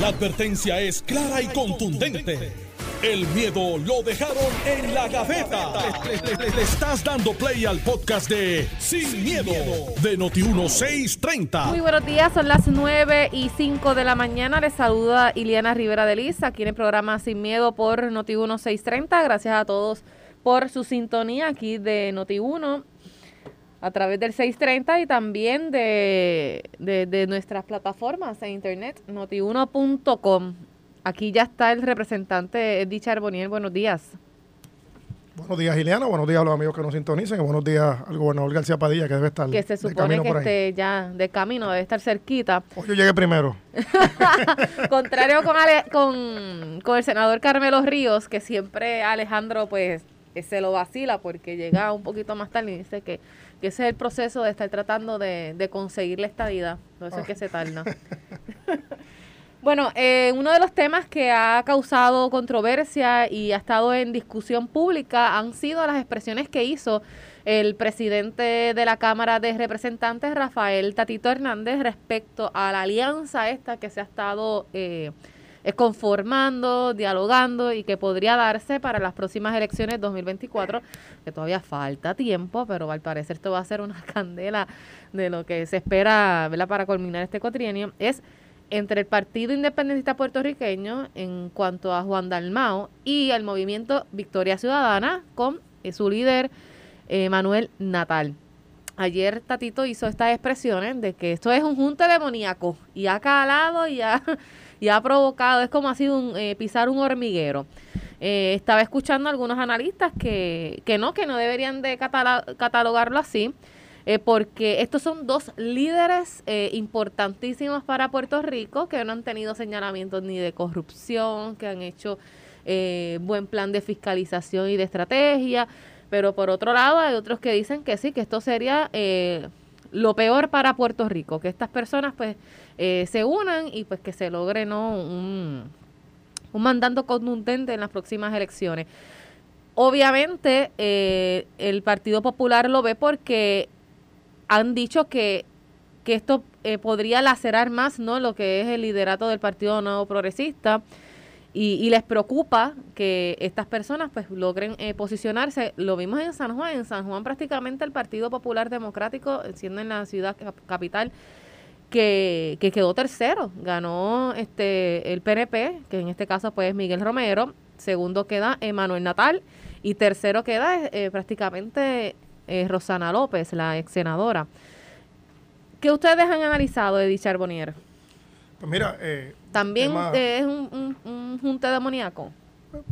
La advertencia es clara y contundente. El miedo lo dejaron en la gaveta. Le, estás dando play al podcast de Sin, miedo, de Noti1630. Muy buenos días, son las 9 y 5 de la mañana. Les saluda Iliana Rivera de Liz aquí en el programa Sin Miedo por Noti1630. Gracias a todos por su sintonía aquí de Noti1 a través del 630 y también de, de, de nuestras plataformas en internet, notiuno.com. Aquí ya está el representante Eddie Charboniel. Buenos días. Buenos días, Ileana. Buenos días a los amigos que nos sintonicen. Buenos días al gobernador García Padilla, que debe estar Que se supone que esté ya de camino, debe estar cerquita. Hoy yo llegué primero. Contrario con, Ale, con, con el senador Carmelo Ríos, que siempre Alejandro pues se lo vacila porque llega un poquito más tarde y dice que, que ese es el proceso de estar tratando de, de conseguir la estadidad. Por eso es que se tarda. Bueno, eh, uno de los temas que ha causado controversia y ha estado en discusión pública han sido las expresiones que hizo el presidente de la Cámara de Representantes, Rafael Tatito Hernández, respecto a la alianza esta que se ha estado eh, conformando, dialogando y que podría darse para las próximas elecciones 2024, que todavía falta tiempo, pero al parecer esto va a ser una candela de lo que se espera para culminar este cuatrienio, es entre el Partido Independentista Puertorriqueño en cuanto a Juan Dalmao y el movimiento Victoria Ciudadana con eh, su líder eh, Manuel Natal. Ayer Tatito hizo estas expresiones de que esto es un junte demoníaco y ha calado y ha, y ha provocado, es como ha sido un, eh, pisar un hormiguero. Eh, estaba escuchando a algunos analistas que, que no, que no deberían de catalogarlo así, eh, porque estos son dos líderes eh, importantísimos para Puerto Rico que no han tenido señalamientos ni de corrupción, que han hecho eh, buen plan de fiscalización y de estrategia, pero por otro lado hay otros que dicen que sí, que esto sería lo peor para Puerto Rico, que estas personas pues eh, se unan y pues que se logre ¿no? un, mandato contundente en las próximas elecciones. Obviamente eh, el Partido Popular lo ve porque han dicho que, que esto eh, podría lacerar más no lo que es el liderato del Partido Nuevo Progresista y, y les preocupa que estas personas pues logren eh, posicionarse. Lo vimos en San Juan. En San Juan prácticamente el Partido Popular Democrático, siendo en la ciudad cap- capital, que, que quedó tercero. Ganó este el PNP, que en este caso pues es Miguel Romero. Segundo queda Emanuel Natal. Y tercero queda eh, prácticamente eh, Rosana López, la ex senadora. ¿Qué ustedes han analizado de Charbonnier? Pues mira, eh, También eh, es un, un, un junte demoníaco.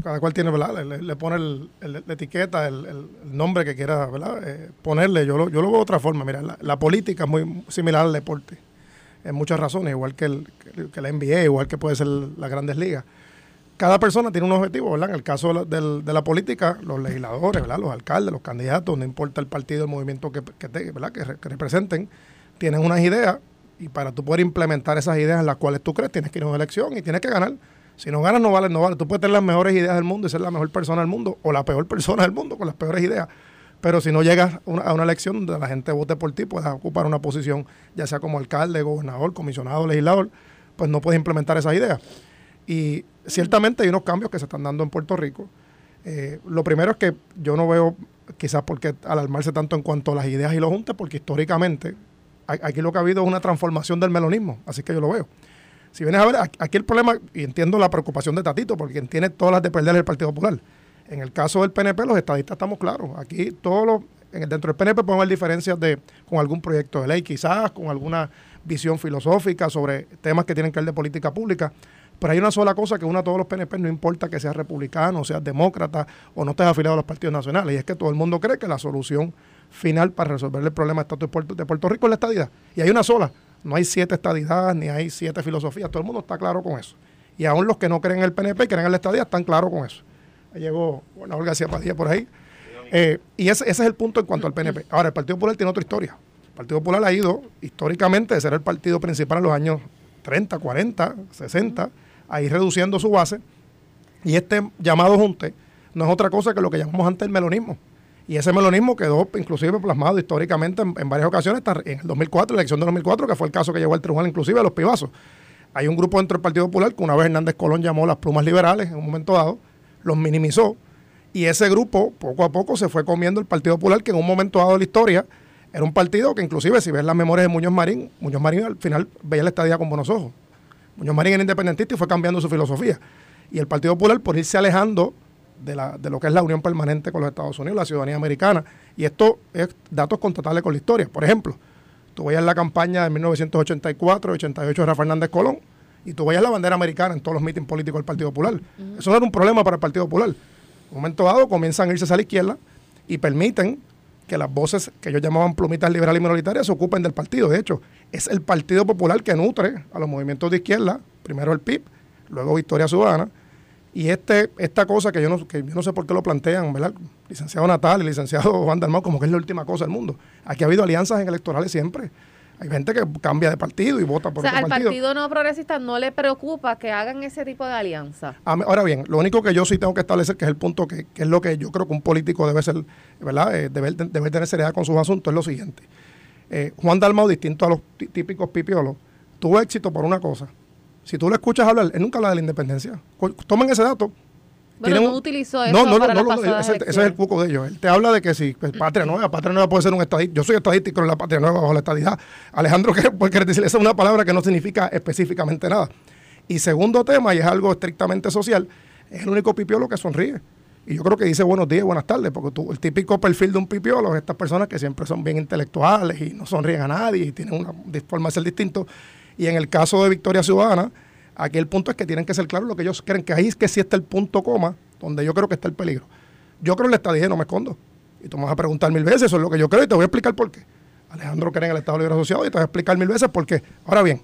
cada cual tiene, ¿verdad? Le, pone el- el- la etiqueta, el, nombre que quiera, ¿verdad? Eh, ponerle. Yo lo, yo lo veo de otra forma. Mira, la, la política es muy similar al deporte. En muchas razones, igual que, el, que- la NBA, igual que puede ser las grandes ligas. Cada persona tiene un objetivo, ¿verdad? En el caso de la, del- de la política, los legisladores, ¿verdad? Los alcaldes, los candidatos, no importa el partido, el movimiento que, que, te- ¿verdad? que, re- que representen, tienen unas ideas y para tú poder implementar esas ideas en las cuales tú crees, tienes que ir a una elección y tienes que ganar. Si no ganas, no vale, no vale. Tú puedes tener las mejores ideas del mundo y ser la mejor persona del mundo o la peor persona del mundo con las peores ideas. Pero si no llegas a una, elección donde la gente vote por ti, puedas ocupar una posición, ya sea como alcalde, gobernador, comisionado, legislador, pues no puedes implementar esas ideas. Y ciertamente hay unos cambios que se están dando en Puerto Rico. Eh, lo primero es que yo no veo quizás por qué alarmarse tanto en cuanto a las ideas y los juntes, porque históricamente aquí lo que ha habido es una transformación del melonismo, así que yo lo veo. Si vienes a ver, aquí- el problema, y entiendo la preocupación de Tatito, porque quien tiene todas las de perder el Partido Popular. En el caso del PNP, los estadistas estamos claros. Aquí todos los, dentro del PNP podemos ver diferencias de, con algún proyecto de ley, quizás con alguna visión filosófica sobre temas que tienen que ver de política pública. Pero hay una sola cosa que une a todos los PNP, no importa que seas republicano, seas demócrata o no estés afiliado a los partidos nacionales, y es que todo el mundo cree que la solución final para resolver el problema de estatus de Puerto, Rico es la estadidad. Y hay una sola, no hay siete estadidades ni hay siete filosofías, todo el mundo está claro con eso. Y aún los que no creen en el PNP y creen en la estadía están claros con eso. Llegó bueno, Olga García Padilla por ahí. Eh, y ese, ese es el punto en cuanto al PNP. Ahora, el Partido Popular tiene otra historia. El Partido Popular ha ido históricamente de ser el partido principal en los años 30, 40, 60, a ir reduciendo su base. Y este llamado junte no es otra cosa que lo que llamamos antes el melonismo. Y ese melonismo quedó inclusive plasmado históricamente en, varias ocasiones, en el 2004, la elección de 2004, que fue el caso que llevó al tribunal inclusive a los pibazos. Hay un grupo dentro del Partido Popular que una vez Hernández Colón llamó las plumas liberales en un momento dado, los minimizó, y ese grupo poco a poco se fue comiendo el Partido Popular, que en un momento dado de la historia era un partido que inclusive si ves las memorias de Muñoz Marín, Muñoz Marín al final veía la estadía con buenos ojos. Muñoz Marín era independentista y fue cambiando su filosofía. Y el Partido Popular, por irse alejando de, la, de lo que es la unión permanente con los Estados Unidos, la ciudadanía americana, y esto es datos contratables con la historia. Por ejemplo, tú veías la campaña de 1984 88 de Rafael Hernández Colón, y tú veías la bandera americana en todos los mítines políticos del Partido Popular. Eso no era un problema para el Partido Popular. En un momento dado comienzan a irse a la izquierda y permiten que las voces que ellos llamaban plumitas liberales y minoritarias se ocupen del partido. De hecho, es el Partido Popular que nutre a los movimientos de izquierda, primero el PIB, luego Victoria Ciudadana, y este, esta cosa que yo, no, que yo no sé por qué lo plantean, ¿verdad? Licenciado Natal y licenciado Juan Dalmau, como que es la última cosa del mundo. Aquí ha habido alianzas en electorales siempre. Hay gente que cambia de partido y vota por o sea, otro al partido. partido no progresista no le preocupa que hagan ese tipo de alianza. Ahora bien, lo único que yo sí tengo que establecer, que es el punto que, que es lo que yo creo que un político debe ser, ¿verdad? Eh, debe, debe tener seriedad con sus asuntos, es lo siguiente. Eh, Juan Dalmau, distinto a los tí- típicos pipiolos, tuvo éxito por una cosa. Si tú lo escuchas hablar, él nunca habla de la independencia. Tomen ese dato. Bueno, no utilizó eso No, no, no, para no, ese, ese es el cuco de ellos. Él te habla de que si pues, Patria Nueva, Patria Nueva puede ser un estadista. Yo soy estadístico en la Patria Nueva bajo la estadidad. Alejandro, ¿qué puede querer decir? Esa es una palabra que no significa específicamente nada. Y segundo tema, y es algo estrictamente social, es el único pipiolo que sonríe. Y yo creo que dice buenos días, buenas tardes, porque tú, el típico perfil de un pipiolo es estas personas que siempre son bien intelectuales y no sonríen a nadie y tienen una forma de ser distinto. Y en el caso de Victoria Ciudadana, aquí el punto es que tienen que ser claros lo que ellos creen, que ahí es que sí está el punto coma, donde yo creo que está el peligro. Yo creo en la estadía no me escondo. Y tú me vas a preguntar mil veces, eso es lo que yo creo y te voy a explicar por qué. Alejandro cree en el Estado Libre Asociado y te voy a explicar mil veces por qué. Ahora bien,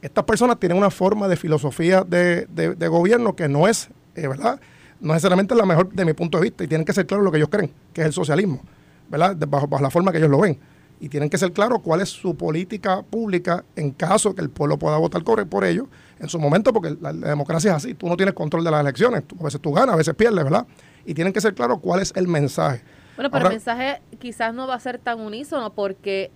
estas personas tienen una forma de filosofía de, de- de gobierno que no es, eh, ¿verdad? No necesariamente la mejor de mi punto de vista y tienen que ser claros lo que ellos creen, que es el socialismo, ¿verdad? Bajo, bajo la forma que ellos lo ven. Y tienen que ser claros cuál es su política pública en caso que el pueblo pueda votar por, ellos en su momento, porque la, la democracia es así, tú no tienes control de las elecciones, tú- a veces tú ganas, a veces pierdes, ¿verdad? Y tienen que ser claros cuál es el mensaje. Bueno, pero Ahora- el mensaje quizás no va a ser tan unísono porque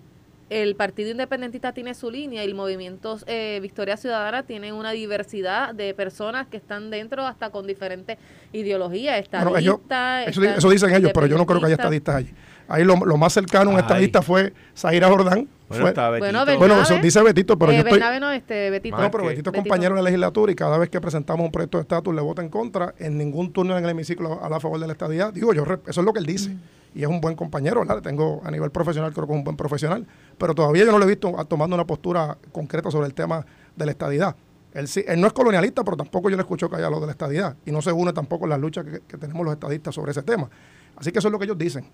el Partido Independentista tiene su línea y el movimiento eh, Victoria Ciudadana tiene una diversidad de personas que están dentro hasta con diferentes ideologías. Bueno, ellos- Estadistas, eso, di- eso dicen ellos, pero yo no creo que haya estadistas allí. Ahí lo, lo más cercano a un estadista fue Zaira Jordán. Bueno, fue- está Betito. Bueno, eso dice Betito, pero Eh, yo estoy... Bernabe no, este, Betito. No, pero Betito es Betito. compañero de la legislatura y cada vez que presentamos un proyecto de estatus le vota en contra. En ningún turno en el hemiciclo a la favor de la estadía. Digo, yo re- eso es lo que él dice. Mm. Y es un buen compañero, ¿verdad? Tengo a nivel profesional, creo que es un buen profesional. Pero todavía yo no lo he visto tomando una postura concreta sobre el tema de la estadidad. Él, sí, él no es colonialista, pero tampoco yo le escucho que haya lo de la estadidad. Y no se une tampoco en la lucha que, que tenemos los estadistas sobre ese tema. Así que eso es lo que ellos dicen.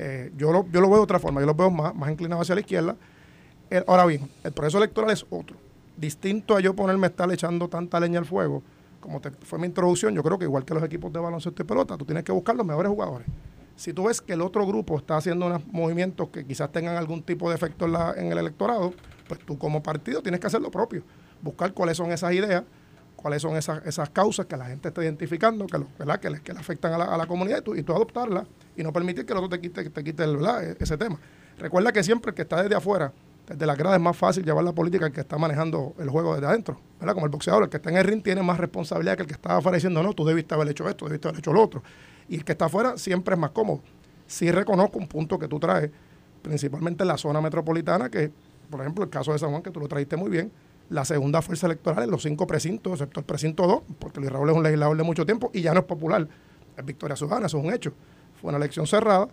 Eh, yo, lo, yo lo veo de otra forma, yo lo veo más, más inclinado hacia la izquierda. Eh, ahora bien, el proceso electoral es otro. Distinto a yo ponerme a estar echando tanta leña al fuego, como te- fue mi introducción, yo creo que igual que los equipos de baloncesto y pelota, tú tienes que buscar los mejores jugadores. Si tú ves que el otro grupo está haciendo unos movimientos que quizás tengan algún tipo de efecto en, en el electorado, pues tú como partido tienes que hacer lo propio. Buscar cuáles son esas ideas, cuáles son esas, esas causas que la gente está identificando, que, lo- ¿verdad? que, le, que le afectan a la, a la comunidad y tú, y tú adoptarlas y no permitir que el otro te quite, te quite el, e- ese tema. Recuerda que siempre el que está desde afuera, desde la grada es más fácil llevar la política el que está manejando el juego desde adentro. ¿verdad? Como el boxeador, el que está en el ring tiene más responsabilidad que el que está afuera diciendo, no, tú debiste haber hecho esto, debiste haber hecho lo otro. Y el que está afuera siempre es más cómodo. Sí reconozco un punto que tú traes, principalmente en la zona metropolitana, que, por ejemplo, el caso de San Juan, que tú lo trajiste muy bien, la segunda fuerza electoral en los cinco precintos, excepto el precinto 2, porque Luis Raúl es un legislador de mucho tiempo y ya no es popular, es Victoria Ciudadana, eso es un hecho. Fue una elección cerrada,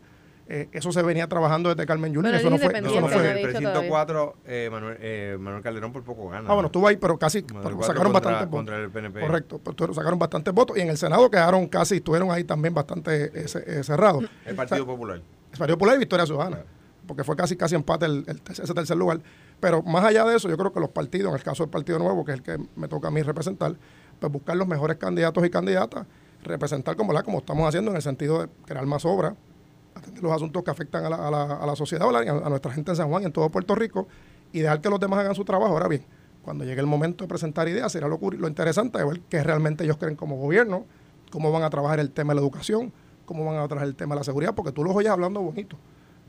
eh, eso se venía trabajando desde Carmen Yulín, eso no fue, No, eso fue. el precinto todavía. 4, eh, Manuel, eh, Manuel Calderón por poco gana. Ah, bueno, estuvo ahí, pero casi pero sacaron contra- bastantes votos. contra el PNP. Correcto, pero tu- sacaron bastantes votos y en el Senado quedaron casi, estuvieron ahí también bastante eh, eh, cerrados. El Partido Popular. El Partido Popular y Victoria Ciudadana, porque fue casi casi empate el, el ese tercer lugar. Pero más allá de eso, yo creo que los partidos, en el caso del Partido Nuevo, que es el que me toca a mí representar, pues buscar los mejores candidatos y candidatas, representar como, la, como estamos haciendo en el sentido de crear más obras, atender los asuntos que afectan a la, a la, a la sociedad, a, a nuestra gente en San Juan y en todo Puerto Rico, y dejar que los demás hagan su trabajo. Ahora bien, cuando llegue el momento de presentar ideas, será lo, lo interesante de ver qué realmente ellos creen como gobierno, cómo van a trabajar el tema de la educación, cómo van a trabajar el tema de la seguridad, porque tú los oyes hablando bonito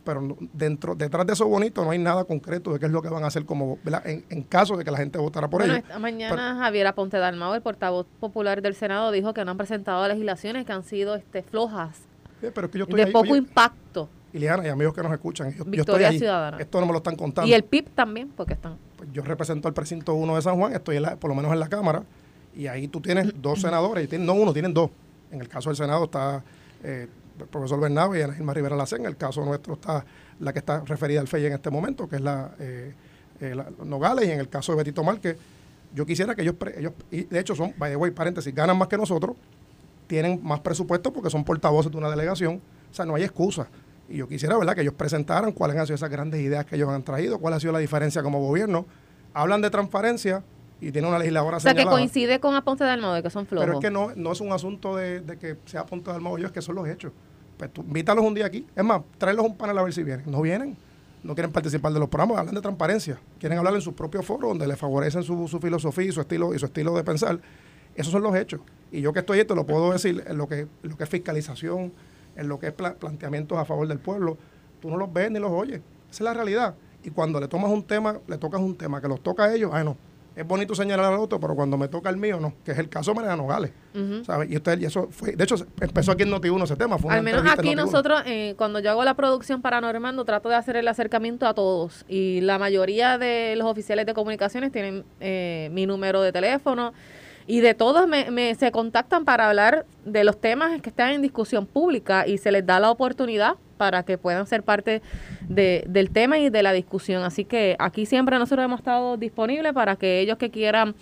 pero dentro detrás de eso bonito no hay nada concreto de qué es lo que van a hacer como. En, en caso de que la gente votara por Bueno, ellos. esta mañana Javier Aponte Dalmau, el portavoz popular del Senado, dijo que no han presentado legislaciones que han sido este, flojas, Sí, pero es que yo estoy de ahí, poco oye, impacto. Ileana y amigos que nos escuchan, yo, yo estoy Victoria ahí. Ciudadana. Esto no me lo están contando. Y el PIB también, porque están... Pues yo represento al precinto 1 de San Juan, estoy en la- por lo menos en la Cámara, y ahí tú tienes dos senadores, y no uno, tienen dos. En el caso del Senado está eh, el profesor Bernabe y Ana Rivera Lacén, en el caso nuestro está la que está referida al FEI en este momento, que es la, eh, eh, la- Nogales, y en el caso de Betito Márquez, yo quisiera que ellos, ellos y de hecho son, by the way, paréntesis, ganan más que nosotros, tienen más presupuesto porque son portavoces de una delegación, o sea, no hay excusa. Y yo quisiera, ¿verdad?, que ellos presentaran cuáles han sido esas grandes ideas que ellos han traído, cuál ha sido la diferencia como gobierno. Hablan de transparencia y tiene una legisladora O sea, que coincide con Aponte de que son flojos. Pero es que no, no es un asunto de, de que sea a punto del mogollo, es que son los hechos. Pues tú invítalos un día aquí. Es más, tráelos un panel a ver si vienen. No vienen. No quieren participar de los programas, hablan de transparencia. Quieren hablar en sus propios foros donde les favorecen su, su filosofía y su estilo y su estilo de pensar. Esos son los hechos. Y yo que estoy esto lo puedo decir en lo que, lo que es fiscalización, en lo que es pla- planteamientos a favor del pueblo. Tú no los ves ni los oyes. Esa es la realidad. Y cuando le tomas un tema, le tocas un tema que los toca a ellos, ay no, es bonito señalar al otro, pero cuando me toca el mío, no, que es el caso de Mariana Nogales. Ujú. ¿sabes? Y usted, y eso fue, de hecho, empezó aquí en Noti1 ese tema. Fue una Al menos aquí Noti1. nosotros, eh, cuando yo hago la producción para Normando, trato de hacer el acercamiento a todos. Y la mayoría de los oficiales de comunicaciones tienen eh, mi número de teléfono. Y de todos me, me- se contactan para hablar de los temas que están en discusión pública y se les da la oportunidad para que puedan ser parte de- del tema y de la discusión. Así que aquí siempre nosotros hemos estado disponibles para que ellos que quieran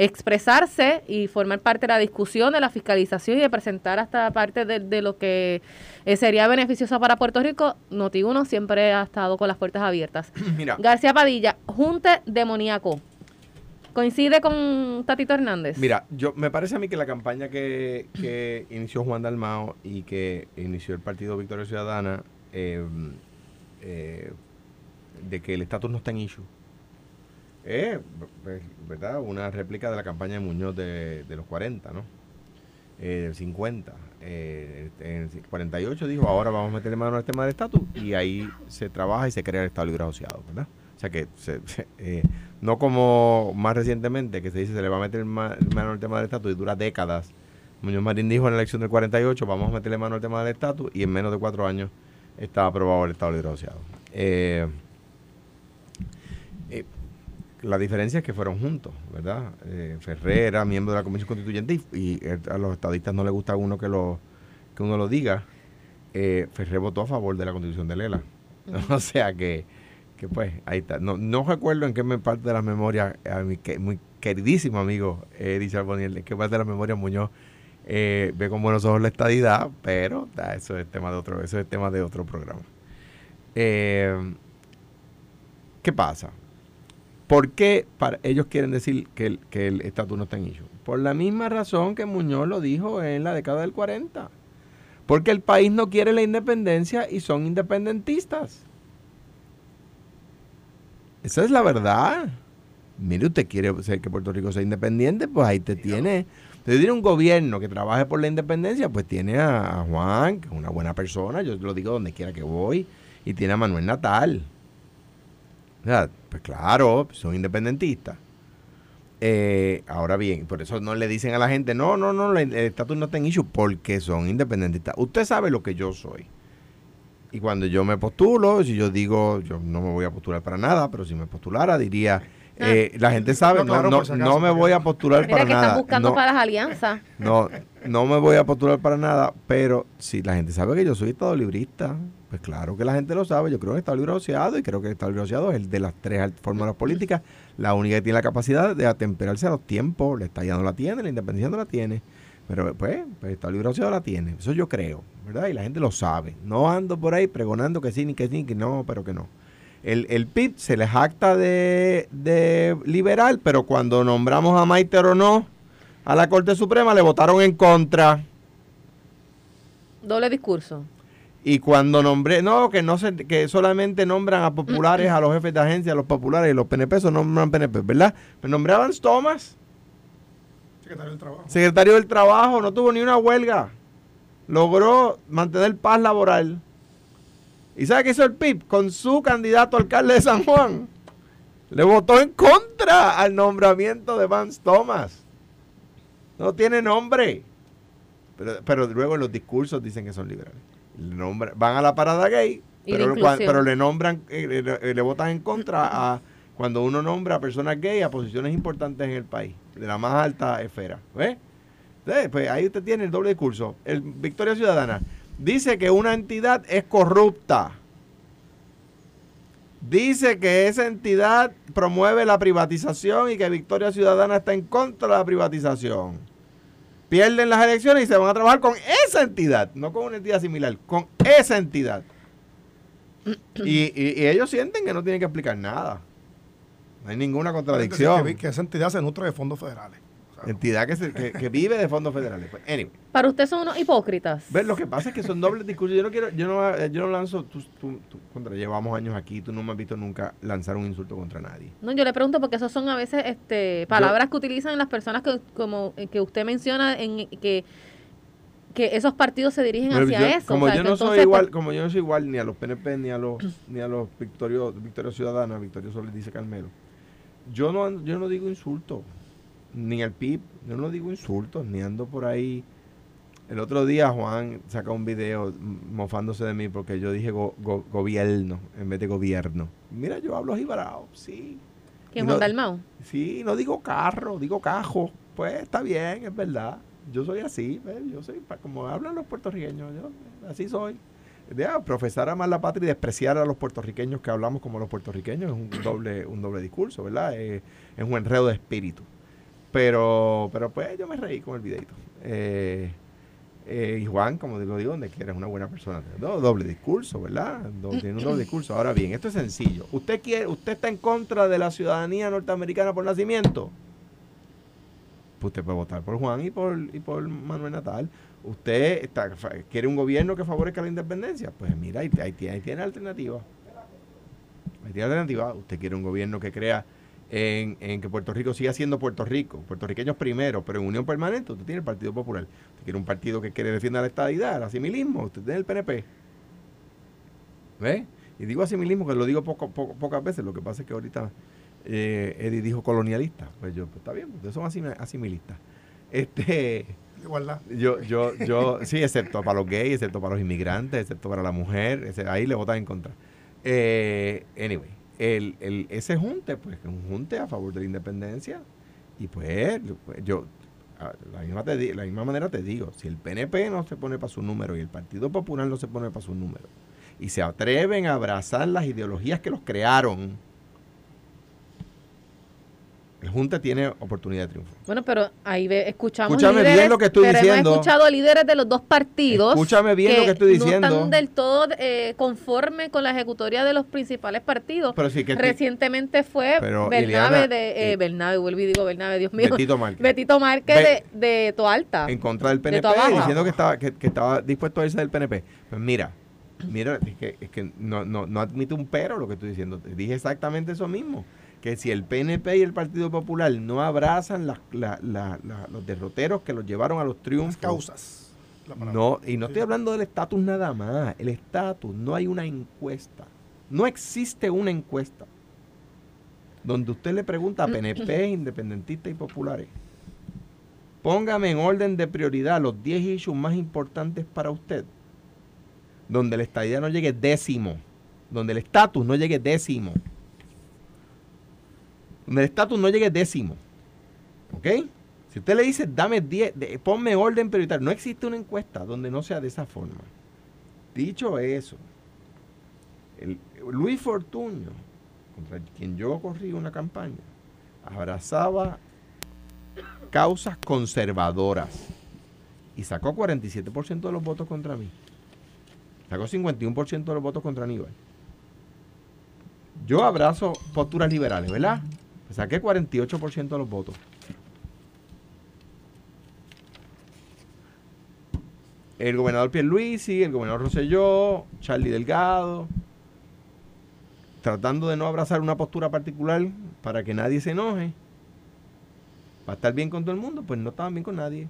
expresarse y formar parte de la discusión, de la fiscalización y de presentar hasta parte de, de lo que eh, sería beneficioso para Puerto Rico, Noti1 siempre ha estado con las puertas abiertas. Mira, García Padilla, Junte Demoníaco. ¿Coincide con Tatito Hernández? mira, yo me parece a mí que la campaña que, inició Juan Dalmao y que inició el Partido Victoria Ciudadana eh, eh, de que el estatus no está en issue. Pues, ¿verdad? Una réplica de la campaña de Muñoz de, los 40, ¿no? Eh, del 50. Eh, en el 48 dijo, ahora vamos a meterle mano al tema del estatus y ahí se trabaja y se crea el Estado Libre Asociado, ¿verdad? O sea que se- eh, no como más recientemente que se dice se le va a meter ma- mano al tema del estatus y dura décadas. Muñoz Marín dijo en la elección del 48, vamos a meterle mano al tema del estatus y en menos de cuatro años estaba aprobado el Estado Libre Asociado. Eh, eh, la diferencia es que fueron juntos, ¿verdad? Eh, Ferrer era miembro de la Comisión Constituyente y, y, a los estadistas no les gusta a uno que lo que uno lo diga. Eh, Ferrer votó a favor de la Constitución de Lela. O sea que, que pues ahí está. No, no recuerdo en qué me parte de las memorias a mi que, muy queridísimo amigo eh, Richard Boniel, en qué parte de las memorias Muñoz eh, ve con buenos ojos la estadidad, pero da, eso es tema de otro, eso es tema de otro programa. Eh, ¿Qué pasa? ¿Por qué para, ellos quieren decir que el, que el estatus no está en issue? Por la misma razón que Muñoz lo dijo en la década del 40. Porque el país no quiere la independencia y son independentistas. Esa es la verdad. Mire, usted quiere ser que Puerto Rico sea independiente, pues ahí te tiene. Usted tiene un gobierno que trabaje por la independencia, pues tiene a, a Juan, que es una buena persona, yo lo digo donde quiera que voy, y tiene a Manuel Natal. O sea, pues claro, son independentistas. Eh, ahora bien, por eso no le dicen a la gente, no, no, no, el estatus no está en issue, porque son independentistas. Usted sabe lo que yo soy. Y cuando yo me postulo, si yo digo, yo no me voy a postular para nada, pero si me postulara, diría, eh, la gente sabe, No, no, claro, no, me voy a postular Mira para que nada. están buscando no, para las alianzas. no, no me voy a postular para nada, pero si la gente sabe que yo soy estado librista, pues claro que la gente lo sabe. Yo creo en el estado libre asociado y creo que el estado libre asociado es el de las tres fórmulas políticas, la única que tiene la capacidad de atemperarse a los tiempos. La estadía no la tiene, la independencia no la tiene. Pero pues, pues el estado libre asociado la tiene. Eso yo creo, ¿verdad? Y la gente lo sabe. No ando por ahí pregonando que sí, ni que sí, que no, pero que no. El, el PIB se le jacta de, de liberal, pero cuando nombramos a Maite o no a la Corte Suprema le votaron en contra. Doble discurso. Y cuando nombré, no, que no se, que solamente nombran a populares, a los jefes de agencia, a los populares y los PNP, son nombran PNP, ¿verdad? Pero nombraban Thomas, Secretario del Trabajo. secretario del Trabajo, no tuvo ni una huelga. Logró mantener paz laboral. ¿Y sabe qué hizo el PIB? Con su candidato alcalde de San Juan. Le votó en contra al nombramiento de Vance Thomas. No tiene nombre. Pero, pero luego en los discursos dicen que son liberales. van a la parada gay, pero, pero le nombran, eh, le, votan en contra a cuando uno nombra a personas gay a posiciones importantes en el país, de la más alta esfera. ¿Ves? Pues ahí usted tiene el doble discurso. El Victoria Ciudadana dice que una entidad es corrupta. Dice que esa entidad promueve la privatización y que Victoria Ciudadana está en contra de la privatización. Pierden las elecciones y se van a trabajar con esa entidad, no con una entidad similar, con esa entidad. Y, ellos sienten que no tienen que explicar nada. No hay ninguna contradicción. Que, que esa entidad se nutre de fondos federales entidad que, vive de fondos federales. Pues, Para usted son unos hipócritas. Ver, lo que pasa es que son dobles discursos. Yo no quiero, yo no, eh, yo no lanzo, tú, contra, llevamos años aquí, tú no me has visto nunca lanzar un insulto contra nadie. No, yo le pregunto porque esos son a veces este, palabras que utilizan las personas que, como eh, que usted menciona en que que esos partidos se dirigen hacia eso. Como yo no soy igual, pues como yo no soy igual ni a los PNP ni a los ni a los Victorio, Victoria Ciudadana, Victorio Soles dice Carmelo. Yo no yo no digo insultos ni al PIB, yo no digo insultos, ni ando por ahí. El otro día Juan saca un video mofándose de mí porque yo dije gobierno en vez de gobierno. Mira, yo hablo jibarao, sí. ¿Quién Juan Dalmau? Sí, no digo carro, digo cajo. Pues está bien, es verdad. Yo soy así, yo soy como hablan los puertorriqueños, yo así soy. De, profesar a más la patria y despreciar a los puertorriqueños que hablamos como los puertorriqueños es un doble, un doble discurso, ¿verdad? es un enredo de espíritu. Pero, pero pues yo me reí con el videito. Eh, eh, y Juan, como lo digo, donde que eres una buena persona. doble discurso, ¿verdad? tiene un doble discurso. Ahora bien, esto es sencillo. ¿Usted quiere, usted está en contra de la ciudadanía norteamericana por nacimiento? Pues usted puede votar por Juan y por, y por Manuel Natal. ¿Usted está, quiere un gobierno que favorezca la independencia? Pues mira, ahí, ahí, ahí tiene alternativa. Ahí tiene alternativa. ¿Usted quiere un gobierno que crea en, que Puerto Rico siga siendo Puerto Rico, puertorriqueños primero, pero en unión permanente, usted tiene el Partido Popular. Usted quiere un partido que quiere defender la estadidad, el asimilismo, usted tiene el PNP. ¿Ve? Y digo asimilismo, que lo digo poco, pocas veces, lo que pasa es que ahorita eh, Eddie dijo colonialista. Pues yo, pues está bien, ustedes son asimilistas. Este, Igualdad. Yo, yo, yo, sí, excepto para los gays, excepto para los inmigrantes, excepto para la mujer, ahí le votan en contra. Eh, anyway, el, el, ese junte, pues un junte a favor de la independencia. Y pues, yo, la misma, te, la misma manera te digo, si el PNP no se pone para su número y el Partido Popular no se pone para su número, y se atreven a abrazar las ideologías que los crearon, el Junta tiene oportunidad de triunfo. Bueno, pero ahí ve, escuchamos Escúchame bien lo que estoy pero diciendo. Hemos escuchado líderes de los dos partidos. Escúchame bien lo que estoy diciendo. No están del todo eh, conforme con la ejecutoria de los principales partidos. Pero sí que Recientemente fue Bernabe de eh, eh, Bernabe, vuelvo y digo Bernabe, Dios mío. Betito Márquez. Betito Márquez de, de Toalta. En contra del PNP, diciendo que estaba, que, estaba dispuesto a irse del PNP. Pues mira, mira, es que, es que no, no, no admite un pero lo que estoy diciendo. Dije exactamente eso mismo que si el PNP y el Partido Popular no abrazan los derroteros que los llevaron a los triunfos. causas. No, y no estoy hablando del estatus nada más. El estatus, no hay una encuesta. No existe una encuesta donde usted le pregunta a PNP, independentistas y populares. Póngame en orden de prioridad los 10 issues más importantes para usted. Donde la estadía no llegue décimo. Donde el estatus no llegue décimo donde el estatus no llegue décimo. ¿Ok? Si usted le dice, dame 10, ponme orden prioritario, no existe una encuesta donde no sea de esa forma. Dicho eso, Luis Fortuño, contra quien yo corrí una campaña, abrazaba causas conservadoras y sacó 47% de los votos contra mí. Sacó 51% de los votos contra Aníbal. Yo abrazo posturas liberales, ¿verdad? Saqué 48% de los votos. El gobernador Pierluisi, el gobernador Rosselló, Charlie Delgado, tratando de no abrazar una postura particular para que nadie se enoje, para estar bien con todo el mundo, pues no estaban bien con nadie.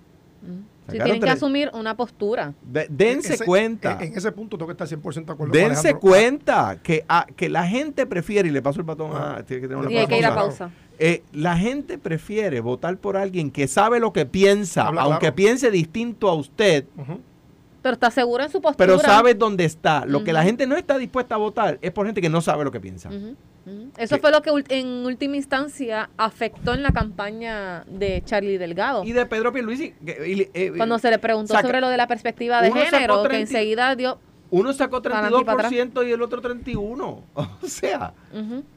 Sí, tienen que asumir una postura. dense cuenta. En, ese punto tengo que estar 100% de acuerdo Dense cuenta que, que la gente prefiere, y le paso el batón a... Ah. Tiene que tener una y hay que ir a pausa. Eh, la gente prefiere votar por alguien que sabe lo que piensa, aunque piense distinto a usted. Pero está seguro en su postura. Pero sabe dónde está. Lo que la gente no está dispuesta a votar es por gente que no sabe lo que piensa. Eso fue lo que en última instancia afectó en la campaña de Charlie Delgado. Y de Pedro Pierluisi. Eh, Cuando se le preguntó sobre lo de la perspectiva de género, que enseguida dio... Uno sacó 32% y el otro 31%. O sea,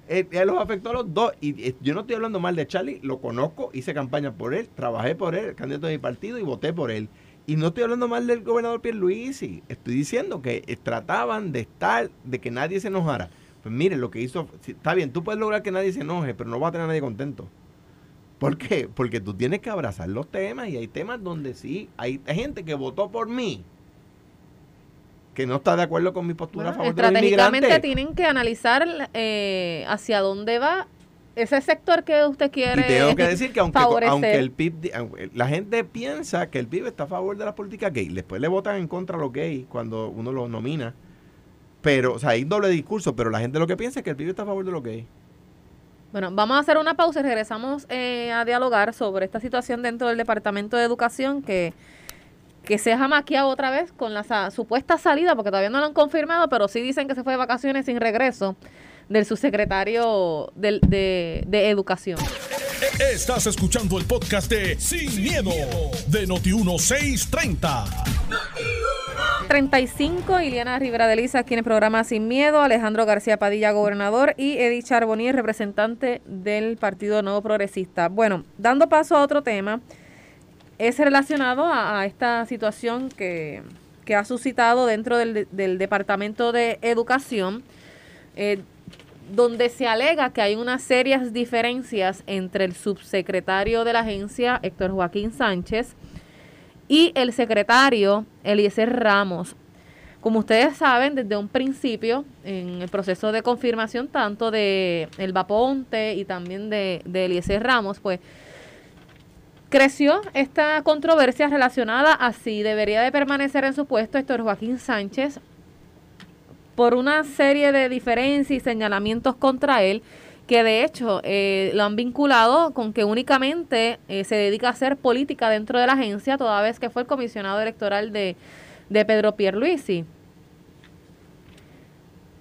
él, los afectó a los dos. Y eh, yo no estoy hablando mal de Charlie, lo conozco, hice campaña por él, trabajé por él, candidato de mi partido y voté por él. Y no estoy hablando mal del gobernador Pierluisi, estoy diciendo que eh, trataban de estar, de que nadie se enojara. Pues mire, lo que hizo, está bien, tú puedes lograr que nadie se enoje, pero no va a tener a nadie contento. ¿Por qué? Porque tú tienes que abrazar los temas y hay temas donde sí, hay gente que votó por mí, que no está de acuerdo con mi postura a favor de los inmigrantes. tienen que analizar eh, hacia dónde va ese sector que usted quiere Y tengo que decir que aunque, aunque el PIB, la gente piensa que el PIB está a favor de la política gay, después le votan en contra a los gays cuando uno los nomina pero, o sea, hay doble discurso, pero la gente lo que piensa es que el pibe está a favor de lo que Bueno, vamos a hacer una pausa y regresamos eh, a dialogar sobre esta situación dentro del Departamento de Educación que, que se ha jamaqueado otra vez con la supuesta salida, porque todavía no lo han confirmado, pero sí dicen que se fue de vacaciones sin regreso del subsecretario de, de, de Educación. Estás escuchando el podcast de Sin, miedo, de Noti1630. 35, Iliana Rivera de Lisa, aquí en el programa Sin Miedo, Alejandro García Padilla, gobernador, y Eddie Charbonnier, representante del Partido Nuevo Progresista. Bueno, dando paso a otro tema, es relacionado a, esta situación que, ha suscitado dentro del, Departamento de Educación, eh, donde se alega que hay unas serias diferencias entre el subsecretario de la agencia, Héctor Joaquín Sánchez, y el secretario Eliezer Ramos. Como ustedes saben, desde un principio, en el proceso de confirmación tanto de El Vaponte y también de, de Eliezer Ramos, pues creció esta controversia relacionada a si debería de permanecer en su puesto Héctor Joaquín Sánchez por una serie de diferencias y señalamientos contra él que de hecho eh, lo han vinculado con que únicamente eh, se dedica a hacer política dentro de la agencia, toda vez que fue el comisionado electoral de, de Pedro Pierluisi.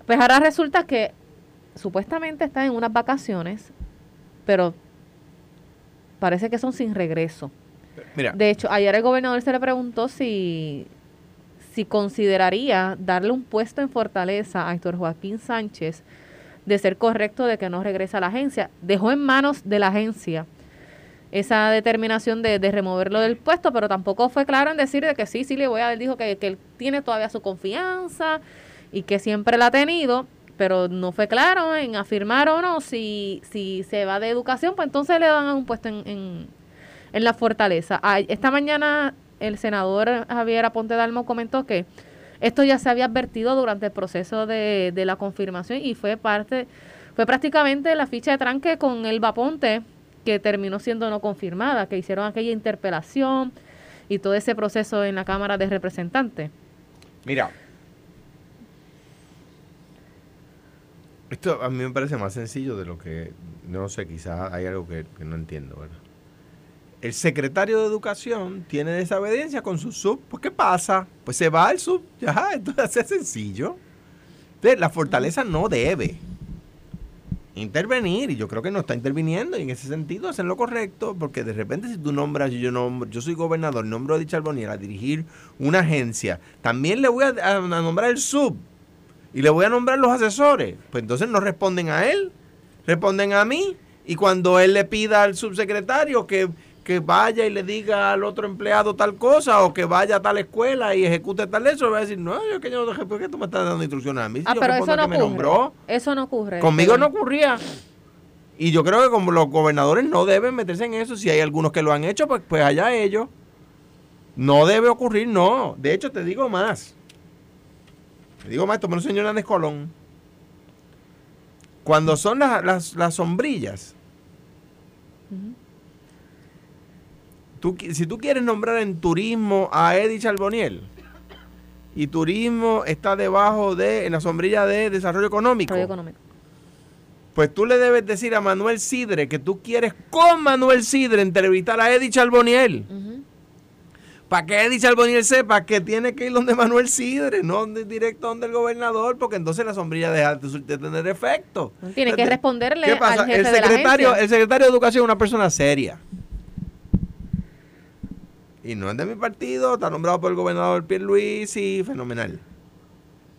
Pues ahora resulta que supuestamente está en unas vacaciones, pero parece que son sin regreso. Mira. De hecho, ayer el gobernador se le preguntó si, si consideraría darle un puesto en Fortaleza a Héctor Joaquín Sánchez de ser correcto de que no regresa a la agencia. Dejó en manos de la agencia esa determinación de, removerlo del puesto, pero tampoco fue claro en decir de que sí, sí le voy a, él dijo que, que él tiene todavía su confianza y que siempre la ha tenido, pero no fue claro en afirmar o no si, si se va de educación, pues entonces le dan un puesto en, en, en la fortaleza. esta mañana el senador Javier Aponte Dalmo comentó que esto ya se había advertido durante el proceso de, la confirmación y fue parte, fue prácticamente la ficha de tranque con el Vaponte que terminó siendo no confirmada, que hicieron aquella interpelación y todo ese proceso en la Cámara de Representantes. Mira, esto a mí me parece más sencillo de lo que, no sé, quizás hay algo que, que no entiendo, ¿verdad? El secretario de Educación tiene desobediencia con su sub. Pues, ¿qué pasa? Pues se va al sub. Ya, entonces es sencillo. La fortaleza no debe intervenir y yo creo que no está interviniendo y en ese sentido hacen lo correcto porque de repente si tú nombras yo nombro, yo soy gobernador nombro a dicha a dirigir una agencia también le voy a, nombrar el sub y le voy a nombrar los asesores pues entonces no responden a él responden a mí y cuando él le pida al subsecretario que que vaya y le diga al otro empleado tal cosa o que vaya a tal escuela y ejecute tal eso, va a decir, no, yo que yo no ¿por qué tú me estás dando instrucciones a mí? ah, pero eso no ocurre. Eso no ocurre. Conmigo no ocurría. Y yo creo que como los gobernadores no deben meterse en eso, si hay algunos que lo han hecho, pues, pues allá ellos. No debe ocurrir, no. De hecho, te digo más. Te digo más, me lo enseñó Hernández Colón. Cuando son las, las, sombrillas, tú, si tú quieres nombrar en turismo a Eddie Charboniel y turismo está debajo de, en la sombrilla de desarrollo económico, Desarrollo económico. pues tú le debes decir a Manuel Sidre que tú quieres con Manuel Sidre entrevistar a Eddie Charboniel. Ujú. Para que Eddie Charboniel sepa que tiene que ir donde Manuel Sidre, no de- directo donde el gobernador, porque entonces la sombrilla deja de, tener efecto. Tiene que responderle ¿Qué pasa? al jefe el de la el secretario de Educación es una persona seria. Y no es de mi partido, está nombrado por el gobernador Pierluisi, fenomenal.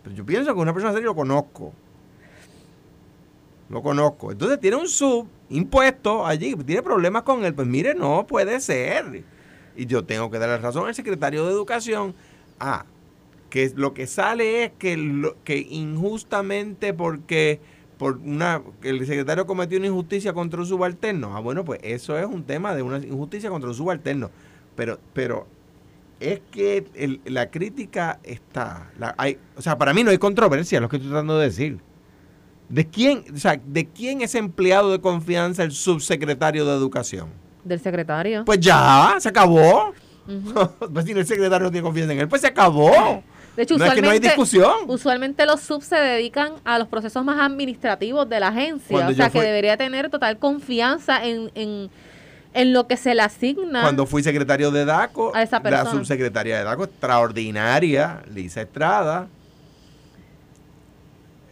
Pero yo pienso que una persona seria lo conozco. Lo conozco. Entonces tiene un sub impuesto allí, tiene problemas con él. Pues mire, no puede ser. Y yo tengo que darle razón al secretario de Educación. Ah, que lo que sale es que, lo- que injustamente porque por una el secretario cometió una injusticia contra un subalterno. Ah, bueno, pues eso es un tema de una injusticia contra un subalterno. Pero, pero es que el- la crítica está. la- hay, o sea, para mí no hay controversia, lo que estoy tratando de decir. ¿De quién, o sea, ¿De quién es empleado de confianza el subsecretario de Educación? Del secretario. Pues ya, se acabó. Pues si el secretario no tiene confianza en él, pues se acabó. De hecho, no es que no hay usualmente, discusión. usualmente los subs se dedican a los procesos más administrativos de la agencia. Cuando o sea, que debería tener total confianza en, en, en lo que se le asigna. Cuando fui secretario de DACO, A esa la subsecretaria de DACO, extraordinaria, Lisa Estrada,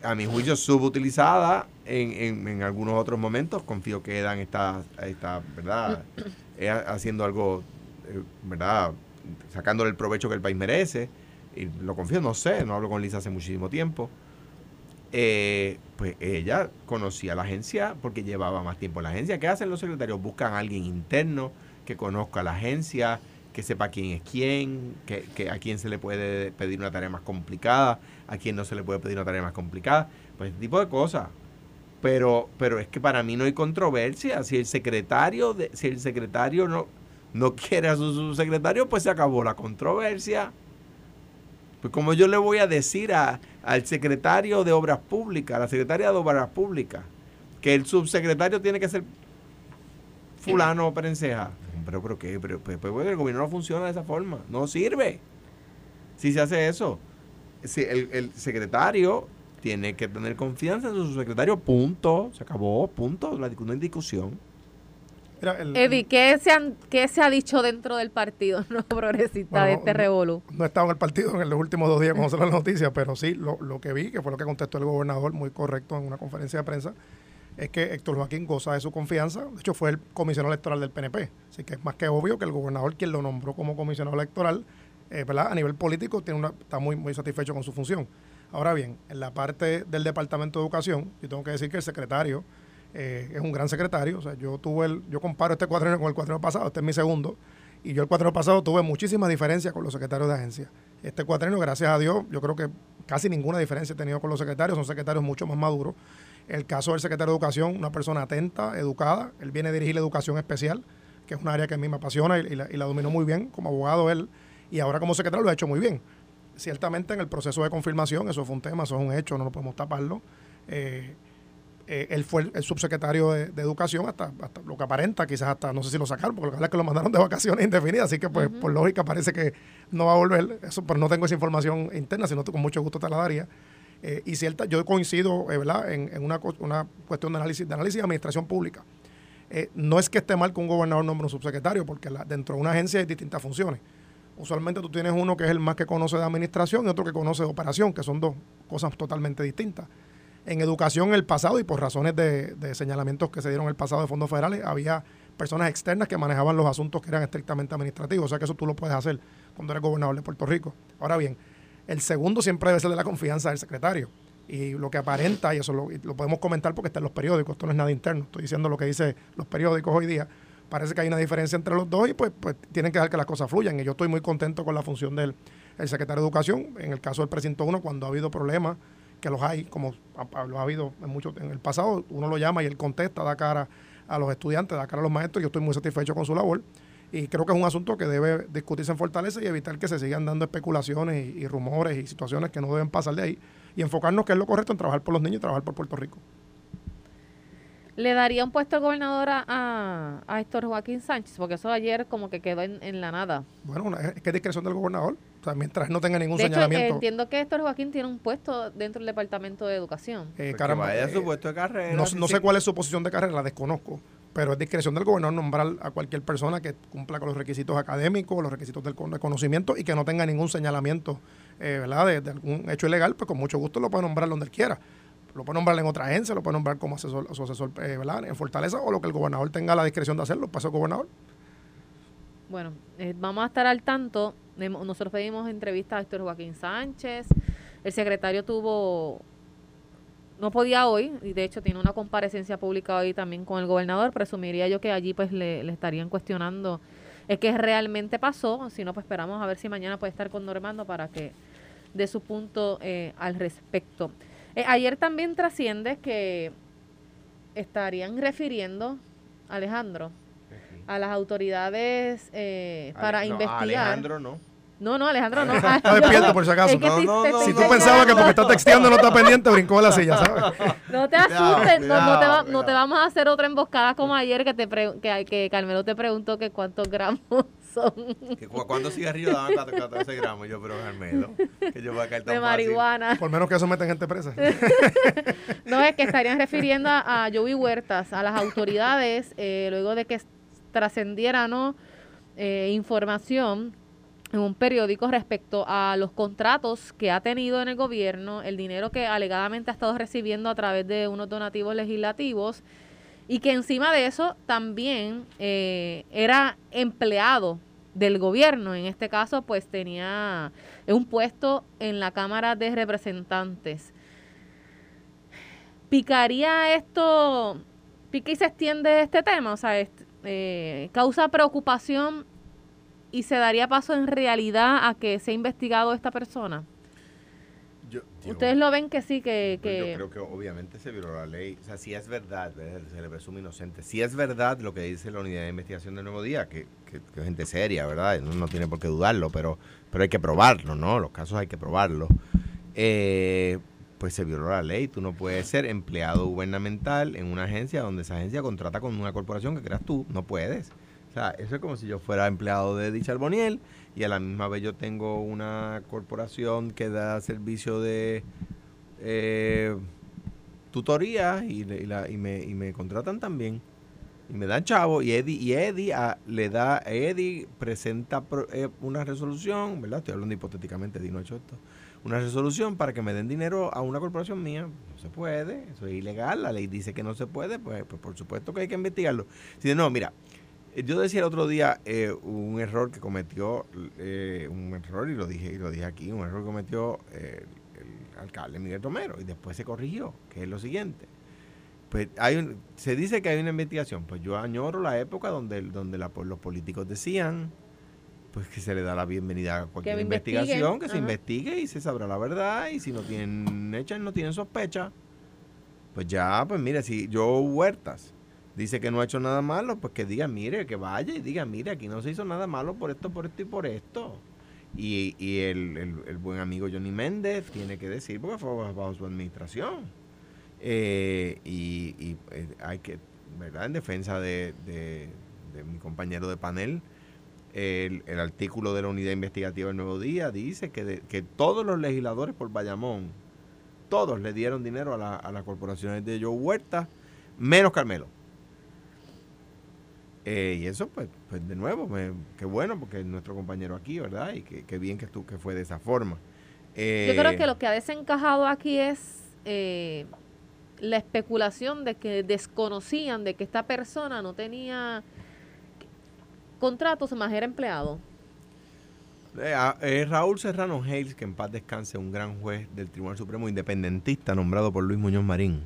a mi juicio subutilizada en, en, en algunos otros momentos. Confío que Edan está, está ¿verdad? Haciendo algo, eh, ¿verdad? Sacándole el provecho que el país merece. Y lo confío, no sé, no hablo con Lisa hace muchísimo tiempo. Eh, pues ella conocía la agencia porque llevaba más tiempo en la agencia. ¿Qué hacen los secretarios? Buscan a alguien interno que conozca la agencia, que sepa quién es quién, que, a quién se le puede pedir una tarea más complicada, a quién no se le puede pedir una tarea más complicada, pues ese tipo de cosas. Pero, pero es que para mí no hay controversia. Si el secretario, de, si el secretario no, no quiere a su subsecretario, pues se acabó la controversia. Pues como yo le voy a decir a, al secretario de Obras Públicas, a la secretaria de Obras Públicas, que el subsecretario tiene que ser fulano o perenceja. Pero, pero qué, pero, pero, pero el gobierno no funciona de esa forma, no sirve. Si se hace eso, si el, el secretario tiene que tener confianza en su subsecretario, punto, se acabó, punto, la, no hay discusión. Mira, el- Eddie, ¿qué se, han, ¿qué se ha dicho dentro del partido no progresista Bueno, de este no- revolú? No he estado en el partido en los últimos dos días cuando salió la noticia, pero sí, lo, lo que vi, que fue lo que contestó el gobernador, muy correcto en una conferencia de prensa, es que Héctor Joaquín goza de su confianza. De hecho, fue el comisionado electoral del PNP. Así que es más que obvio que el gobernador, quien lo nombró como comisionado electoral, eh, ¿verdad? a nivel político, tiene una, está muy, muy satisfecho con su función. Ahora bien, en la parte del Departamento de Educación, yo tengo que decir que el secretario eh, es un gran secretario. O sea, yo tuve el, yo comparo este cuatrienio con el cuatrienio pasado, este es mi segundo. Y yo el cuatrienio pasado tuve muchísimas diferencias con los secretarios de agencia. Este cuatrienio, gracias a Dios, yo creo que casi ninguna diferencia he tenido con los secretarios, son secretarios mucho más maduros. El caso del secretario de Educación, una persona atenta, educada, él viene a dirigir la educación especial, que es un área que a mí me apasiona y, la, y la dominó muy bien como abogado él, y ahora como secretario lo ha hecho muy bien. Ciertamente en el proceso de confirmación, eso fue un tema, eso es un hecho, no lo podemos taparlo. Eh, eh, él fue el, el subsecretario de, de Educación hasta, hasta lo que aparenta, quizás hasta, no sé si lo sacaron, porque lo que habla es que lo mandaron de vacaciones indefinidas, así que pues por lógica parece que no va a volver, eso, pero no tengo esa información interna, sino con mucho gusto te la daría. Eh, y cierta, yo coincido eh, ¿verdad? en, en una, cuestión de análisis, de análisis de administración pública. Eh, no es que esté mal que un gobernador nombre un subsecretario, porque la- dentro de una agencia hay distintas funciones. Usualmente tú tienes uno que es el más que conoce de administración y otro que conoce de operación, que son dos cosas totalmente distintas. En educación, el pasado, y por razones de, de señalamientos que se dieron el pasado de fondos federales, había personas externas que manejaban los asuntos que eran estrictamente administrativos. O sea que eso tú lo puedes hacer cuando eres gobernador de Puerto Rico. Ahora bien, el segundo siempre debe ser de la confianza del secretario. Y lo que aparenta, y eso lo, lo podemos comentar porque está en los periódicos, esto no es nada interno, estoy diciendo lo que dicen los periódicos hoy día, parece que hay una diferencia entre los dos y pues, pues tienen que dejar que las cosas fluyan. Y yo estoy muy contento con la función del el secretario de Educación. En el caso del precinto 1, cuando ha habido problemas, que los hay, como ha, ha- lo ha habido en, mucho, en el pasado, uno lo llama y él contesta, da cara a los estudiantes, da cara a los maestros. Yo estoy muy satisfecho con su labor. Y creo que es un asunto que debe discutirse en Fortaleza y evitar que se sigan dando especulaciones y, y rumores y situaciones que no deben pasar de ahí. Y enfocarnos que es lo correcto en trabajar por los niños y trabajar por Puerto Rico. ¿Le daría un puesto de gobernador a, a, Héctor Joaquín Sánchez? Porque eso ayer como que quedó en, la nada. Bueno, es que es discreción del gobernador. O sea, mientras no tenga ningún de señalamiento. Hecho, entiendo que Héctor Joaquín tiene un puesto dentro del Departamento de Educación. Eh, caramba, vaya su puesto de carrera. No, no sé cuál es su posición de carrera, la desconozco. Pero es discreción del gobernador nombrar a cualquier persona que cumpla con los requisitos académicos, los requisitos del conocimiento y que no tenga ningún señalamiento eh, ¿verdad? De, de, algún hecho ilegal, pues con mucho gusto lo puede nombrar donde él quiera lo puede nombrar en otra agencia, lo puede nombrar como asesor, su asesor eh, en Fortaleza o lo que el gobernador tenga la discreción de hacerlo, pasa el gobernador. Bueno, eh, vamos a estar al tanto. Nosotros pedimos entrevistas a Héctor Joaquín Sánchez. El secretario tuvo, no podía hoy, y de hecho tiene una comparecencia pública hoy también con el gobernador. Presumiría yo que allí pues le, estarían cuestionando es qué realmente pasó. Si no, pues esperamos a ver si mañana puede estar con Normando para que dé su punto eh, al respecto. Eh, ayer también trasciende que estarían refiriendo, Alejandro, a las autoridades eh, para investigar. Alejandro no. No, no, Alejandro no. Está despierto por si acaso. si, tú pensabas que porque estás texteando no está pendiente, brincó de la silla, ¿sabes? No te asustes, no, te vamos a hacer otra emboscada como ayer que te que, que Carmelo te preguntó que cuántos gramos son. ¿Cuántos cigarrillos daban 14 gramos? Yo, pero Carmelo, que yo voy a caer tan De marihuana. Por menos que eso meten gente presa. no, es que estarían refiriendo a, Joey Huertas, a las autoridades, eh, luego de que trascendiera ¿no? Eh, información en un periódico respecto a los contratos que ha tenido en el gobierno, el dinero que alegadamente ha estado recibiendo a través de unos donativos legislativos y que encima de eso también eh, era empleado del gobierno. En este caso, pues tenía un puesto en la Cámara de Representantes. ¿Picaría esto, pica y se extiende este tema? O sea, eh, causa preocupación y se daría paso en realidad a que se ha investigado esta persona? Ustedes lo ven que sí, que, pues Yo creo que obviamente se violó la ley. O sea, si es verdad, se le presume inocente. Si es verdad lo que dice la unidad de investigación del Nuevo Día, que, que, es gente seria, ¿verdad? No, no, tiene por qué dudarlo, pero, pero hay que probarlo, ¿no? Los casos hay que probarlo. Eh, pues se violó la ley. Tú no puedes ser empleado gubernamental en una agencia donde esa agencia contrata con una corporación que creas tú. No puedes. Eso es como si yo fuera empleado de Dicha Arboniel y a la misma vez yo tengo una corporación que da servicio de eh, tutoría y, me, y me contratan también. Y me dan chavo y Eddie, y Eddie ah, le da, Eddie presenta eh, una resolución, ¿verdad? Estoy hablando hipotéticamente, Eddie no ha hecho esto. Una resolución para que me den dinero a una corporación mía. No se puede, eso es ilegal. La ley dice que no se puede, pues, pues por supuesto que hay que investigarlo. Si no, mira, yo decía el otro día eh, un error que cometió, eh, un error, y lo dije y lo dije aquí, un error que cometió el alcalde Miguel Romero, y después se corrigió, que es lo siguiente. Pues hay se dice que hay una investigación, pues yo añoro la época donde, donde los políticos decían pues que se le da la bienvenida a cualquier investigación, que se investigue y se sabrá la verdad, y si no tienen hecha, no tienen sospecha, pues ya, pues mire, si yo Huertas, dice que no ha hecho nada malo, pues que diga, mire, que vaya y diga, mire, aquí no se hizo nada malo por esto, por esto y por esto. Y, el, buen amigo Johnny Méndez tiene que decir, porque fue bajo su administración. Eh, y, eh, hay que, ¿verdad? En defensa de, mi compañero de panel, el, artículo de la unidad investigativa del Nuevo Día dice que, todos los legisladores por Bayamón, todos le dieron dinero a, a las corporaciones de Joe Huerta, menos Carmelo. Eh, y eso, pues, pues de nuevo, qué bueno, porque es nuestro compañero aquí, ¿verdad? Y qué bien que, tú, que fue de esa forma. Yo creo que eh, lo que ha desencajado aquí es eh, la especulación de que desconocían de que esta persona no tenía contratos, más era empleado. Raúl Serrano Hales, que en paz descanse, un gran juez del Tribunal Supremo independentista nombrado por Luis Muñoz Marín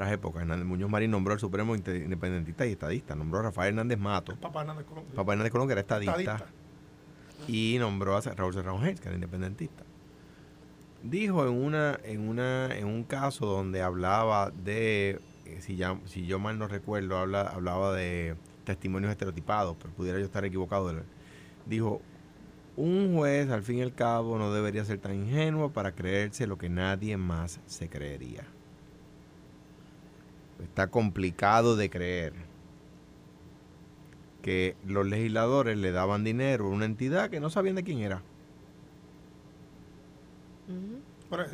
otras épocas. Hernández Muñoz Marín nombró al Supremo independentista y estadista. Nombró a Rafael Hernández Mato. Papá Hernández Colón. Papá Hernández Colón, que era estadista. Y nombró a Raúl Serrano que era independentista. Dijo en una, en una, en un caso donde hablaba de, eh, si, ya, si yo mal no recuerdo, habla, hablaba de testimonios estereotipados, pero pudiera yo estar equivocado. Dijo, un juez al fin y al cabo no debería ser tan ingenuo para creerse lo que nadie más se creería. Está complicado de creer que los legisladores le daban dinero a una entidad que no sabían de quién era.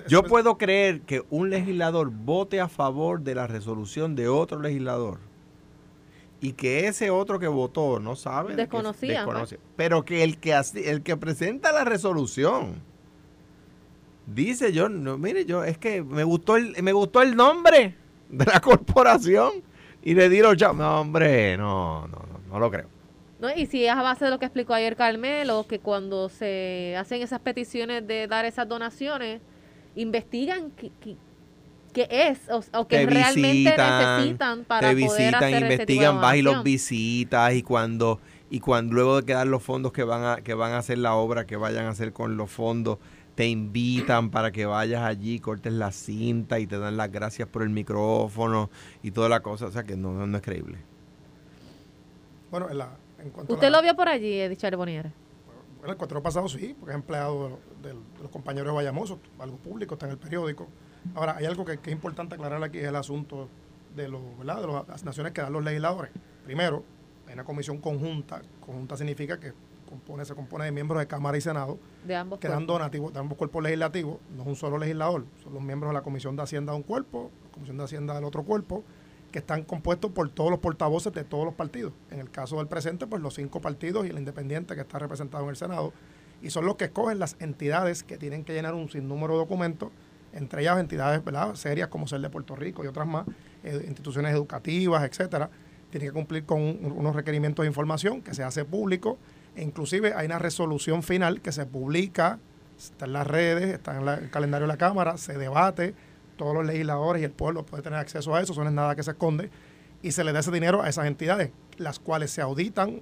Yo puedo creer que un legislador vote a favor de la resolución de otro legislador y que ese otro que votó no sabe desconocía pues. pero que el que el que presenta la resolución dice yo no mire yo es que me gustó el me gustó el nombre de la corporación y le di los no hombre no no no no lo creo ¿No? Y si es a base de lo que explicó ayer Carmelo, que cuando se hacen esas peticiones de dar esas donaciones, investigan qué, es o, que realmente necesitan para te visitan, poder investigan, vas y los visitas y cuando y cuando luego de quedar los fondos que van a que van a hacer la obra que vayan a hacer con los fondos te invitan para que vayas allí, cortes la cinta y te dan las gracias por el micrófono y toda la cosa, o sea que no, no es creíble. Bueno, en la, ¿Usted lo vio por allí, Edith Charbonnier? Bueno, el cuatro pasado sí, porque es empleado de, los compañeros de Bayamoso, algo público, está en el periódico. Ahora, hay algo que, es importante aclarar aquí, es el asunto de, los, ¿verdad? de las naciones que dan los legisladores. Primero, hay una comisión conjunta. Conjunta significa que compone, se compone de miembros de Cámara y Senado de ambos que dan donativos de ambos cuerpos legislativos. No es un solo legislador, son los miembros de la Comisión de Hacienda de un cuerpo, la Comisión de Hacienda del otro cuerpo que están compuestos por todos los portavoces de todos los partidos. En el caso del presente, pues los cinco partidos y el independiente que está representado en el Senado. Y son los que escogen las entidades que tienen que llenar un sinnúmero de documentos, entre ellas entidades ¿verdad? serias como ser de Puerto Rico y otras más, eh, instituciones educativas, etcétera. Tienen que cumplir con unos requerimientos de información que se hace público. Inclusive hay una resolución final que se publica, está en las redes, está en el calendario de la Cámara, se debate todos los legisladores y el pueblo puede tener acceso a eso, eso no es nada que se esconde, y se le da ese dinero a esas entidades, las cuales se auditan,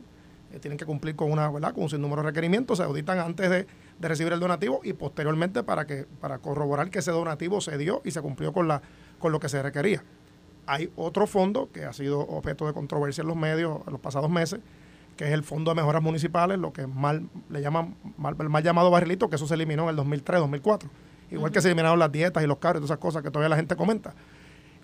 eh, tienen que cumplir con una, ¿verdad? con un sinnúmero de requerimientos, se auditan antes de, recibir el donativo y posteriormente para que, para corroborar que ese donativo se dio y se cumplió con la, con lo que se requería. Hay otro fondo que ha sido objeto de controversia en los medios en los pasados meses, que es el Fondo de Mejoras Municipales, lo que mal le llaman mal, el mal llamado barrilito, que eso se eliminó en el 2003, 2004 igual que se eliminaron las dietas y los carros y todas esas cosas que todavía la gente comenta.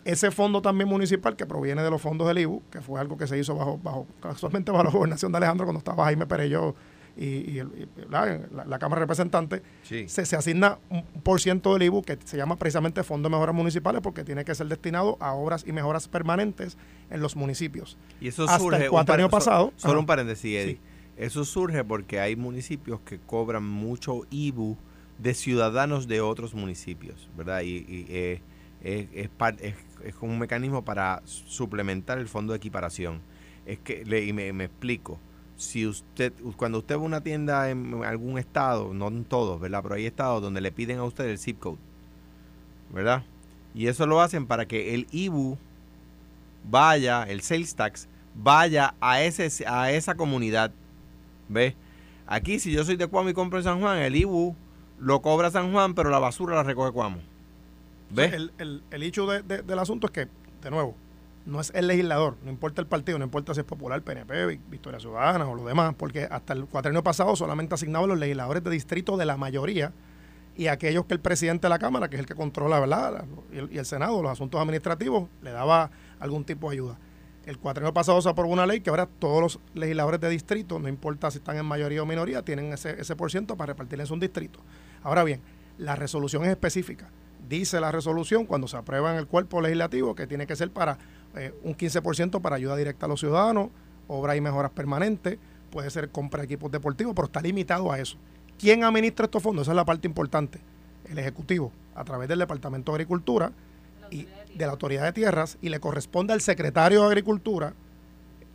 Ese fondo también municipal que proviene de los fondos del IBU, que fue algo que se hizo bajo, bajo casualmente bajo la gobernación de Alejandro cuando estaba Jaime Perello y, y, la, Cámara de Representantes, se, se, asigna un por ciento del IBU que se llama precisamente Fondo de Mejoras Municipales porque tiene que ser destinado a obras y mejoras permanentes en los municipios. Y eso surge, el año pasado. Solo un paréntesis, Eddie. Eso surge porque hay municipios que cobran mucho IBU de ciudadanos de otros municipios, ¿verdad? Y, eh, es, es, un mecanismo para suplementar el fondo de equiparación. Es que, le, y me, explico, si usted, cuando usted va a una tienda en algún estado, no en todos, ¿verdad? Pero hay estados donde le piden a usted el zip code, ¿verdad? Y eso lo hacen para que el IBU vaya, el sales tax, vaya a, ese, a esa comunidad, ¿ve? Aquí, si yo soy de Cuamo y compro en San Juan, el IBU lo cobra San Juan, pero la basura la recoge Cuamo. ¿Ves? el, el, el, hecho del asunto es que, de nuevo, no es el legislador, no importa el partido, no importa si es popular, PNP, Victoria Ciudadana o lo demás, porque hasta el cuatrienio pasado solamente asignaban los legisladores de distrito de la mayoría y aquellos que el presidente de la Cámara, que es el que controla ¿verdad? Y, el, y el Senado, los asuntos administrativos, le daba algún tipo de ayuda. El cuatrienio pasado se aprobó una ley que ahora todos los legisladores de distrito, no importa si están en mayoría o minoría, tienen ese, ese por ciento para repartirles un distrito. Ahora bien, la resolución es específica. Dice la resolución cuando se aprueba en el cuerpo legislativo que tiene que ser para eh, un 15% para ayuda directa a los ciudadanos, obras y mejoras permanentes, puede ser compra de equipos deportivos, pero está limitado a eso. ¿Quién administra estos fondos? Esa es la parte importante. El Ejecutivo, a través del Departamento de Agricultura y de la Autoridad de Tierras, y le corresponde al Secretario de Agricultura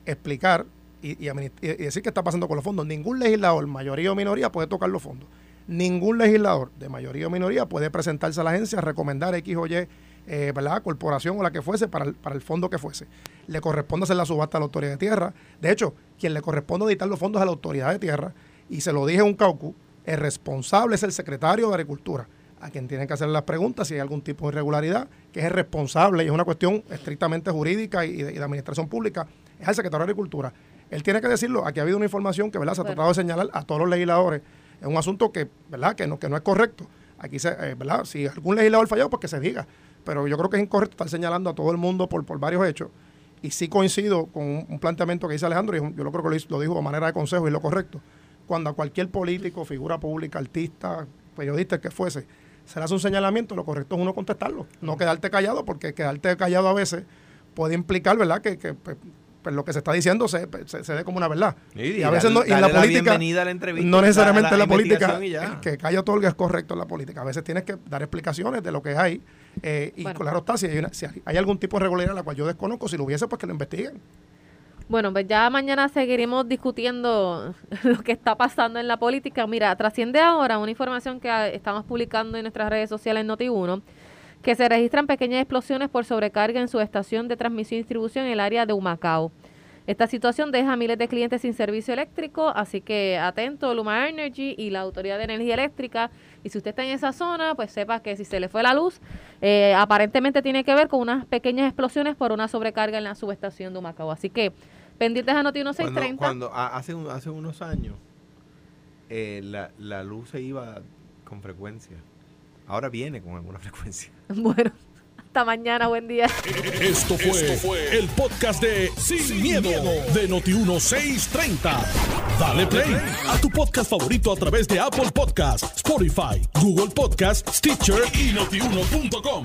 explicar y, y decir qué está pasando con los fondos. Ningún legislador, mayoría o minoría, puede tocar los fondos ningún legislador de mayoría o minoría puede presentarse a la agencia a recomendar X o Y, eh, ¿verdad? corporación o la que fuese para el, para el fondo que fuese. Le corresponde hacer la subasta a la autoridad de tierra. De hecho, quien le corresponde editar los fondos a la autoridad de tierra, y se lo dije en un caucus, el responsable es el secretario de Agricultura, a quien tienen que hacer las preguntas si hay algún tipo de irregularidad, que es el responsable y es una cuestión estrictamente jurídica y de, administración pública, es el secretario de Agricultura. Él tiene que decirlo, aquí ha habido una información que ¿verdad? se ha tratado de señalar a todos los legisladores es un asunto que, ¿verdad? Que no, que no es correcto. Aquí se, eh, ¿verdad? Si algún legislador fallado, pues que se diga. Pero yo creo que es incorrecto estar señalando a todo el mundo por, por varios hechos. Y sí coincido con un, planteamiento que dice Alejandro, y yo lo creo que lo, lo dijo de manera de consejo y lo correcto. Cuando a cualquier político, figura pública, artista, periodista, que fuese, se le hace un señalamiento, lo correcto es uno contestarlo, no quedarte callado, porque quedarte callado a veces puede implicar, ¿verdad?, que, que pues, pues, lo que se está diciendo se, se, ve como una verdad. y, a veces no, y en la política, no necesariamente la, política, que calla todo es correcto en la política. A veces tienes que dar explicaciones de lo que hay. Eh, y claro está, si hay, si hay algún tipo de regularidad la cual yo desconozco, si lo hubiese, pues que lo investiguen. Bueno, pues ya mañana seguiremos discutiendo lo que está pasando en la política. Mira, trasciende ahora una información que estamos publicando en nuestras redes sociales en Noti1, que se registran pequeñas explosiones por sobrecarga en su estación de transmisión y distribución en el área de Humacao. Esta situación deja a miles de clientes sin servicio eléctrico, así que atento Luma Energy y la Autoridad de Energía Eléctrica. Y si usted está en esa zona, pues sepa que si se le fue la luz, eh, aparentemente tiene que ver con unas pequeñas explosiones por una sobrecarga en la subestación de Humacao. Así que Pendientes a Noti 1630. Cuando, cuando hace, hace unos años eh, la, la luz se iba con frecuencia. Ahora viene con alguna frecuencia. Bueno, hasta mañana, buen día. Esto fue, el podcast de Sin, miedo, de Noti 1630. Dale play a tu podcast favorito a través de Apple Podcasts, Spotify, Google Podcasts, Stitcher y notiuno.com.